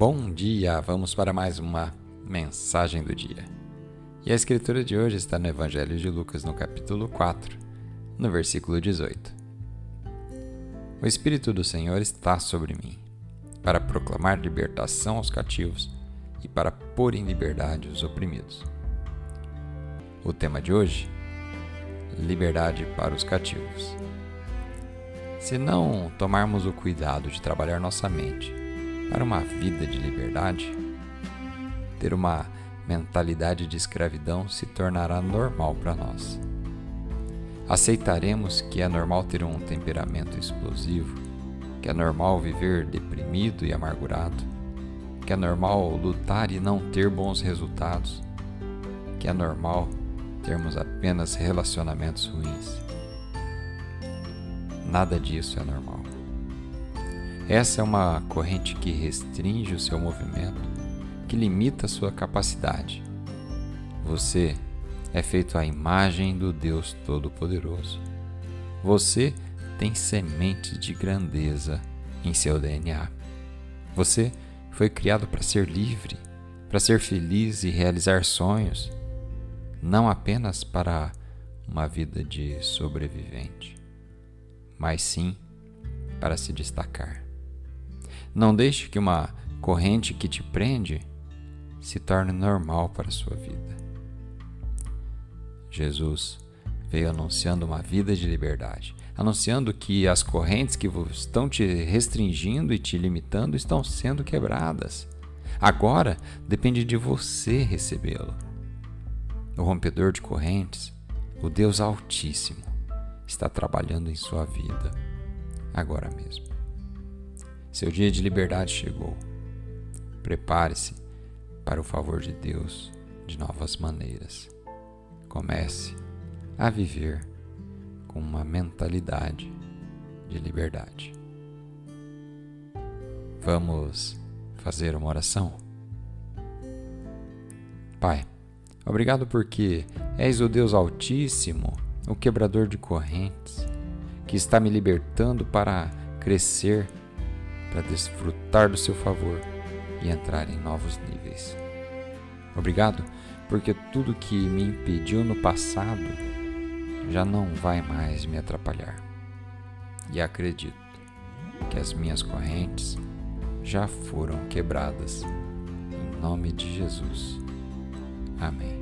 Bom dia! Vamos para mais uma mensagem do dia. E a escritura de hoje está no Evangelho de Lucas, no capítulo 4, no versículo 18. O Espírito do Senhor está sobre mim, para proclamar libertação aos cativos e para pôr em liberdade os oprimidos. O tema de hoje: liberdade para os cativos. Se não tomarmos o cuidado de trabalhar nossa mente para uma vida de liberdade, ter uma mentalidade de escravidão se tornará normal para nós. Aceitaremos que é normal ter um temperamento explosivo, que é normal viver deprimido e amargurado, que é normal lutar e não ter bons resultados, que é normal termos apenas relacionamentos ruins. Nada disso é normal. Essa é uma corrente que restringe o seu movimento, que limita a sua capacidade. Você é feito à imagem do Deus Todo-Poderoso. Você tem semente de grandeza em seu DNA. Você foi criado para ser livre, para ser feliz e realizar sonhos, não apenas para uma vida de sobrevivente, mas sim para se destacar. Não deixe que uma corrente que te prende se torne normal para a sua vida. Jesus veio anunciando uma vida de liberdade, anunciando que as correntes que estão te restringindo e te limitando estão sendo quebradas. Agora depende de você recebê-lo. O rompedor de correntes, o Deus Altíssimo, está trabalhando em sua vida agora mesmo. Seu dia de liberdade chegou. Prepare-se para o favor de Deus de novas maneiras. Comece a viver com uma mentalidade de liberdade. Vamos fazer uma oração? Pai, obrigado porque és o Deus Altíssimo, o quebrador de correntes, que está me libertando para crescer para desfrutar do seu favor e entrar em novos níveis. Obrigado, porque tudo que me impediu no passado já não vai mais me atrapalhar. E acredito que as minhas correntes já foram quebradas. Em nome de Jesus. Amém.